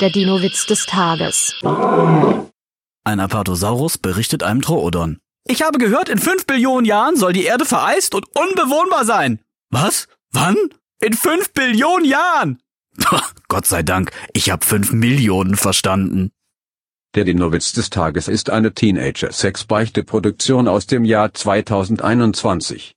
Der Dino-Witz des Tages. Ein Apatosaurus berichtet einem Troodon. Ich habe gehört, in fünf Billionen Jahren soll die Erde vereist und unbewohnbar sein. Was? Wann? In fünf Billionen Jahren! Gott sei Dank, ich habe fünf Millionen verstanden. Der Dinowitz des Tages ist eine Teenager-Sex-Beichte-Produktion aus dem Jahr 2021.